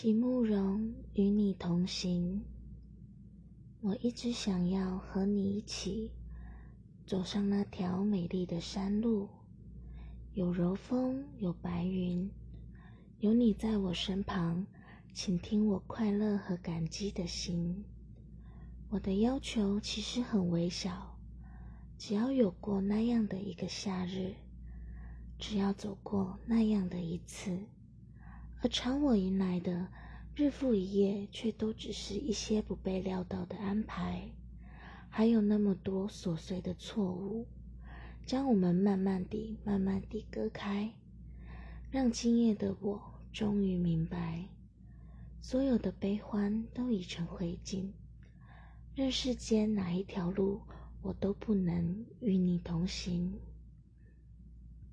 席慕容与你同行，我一直想要和你一起走上那条美丽的山路，有柔风，有白云，有你在我身旁，倾听我快乐和感激的心。我的要求其实很微小，只要有过那样的一个夏日，只要走过那样的一次。而常我迎来的日复一夜，却都只是一些不被料到的安排，还有那么多琐碎的错误，将我们慢慢地、慢慢地割开，让今夜的我终于明白，所有的悲欢都已成灰烬，任世间哪一条路，我都不能与你同行。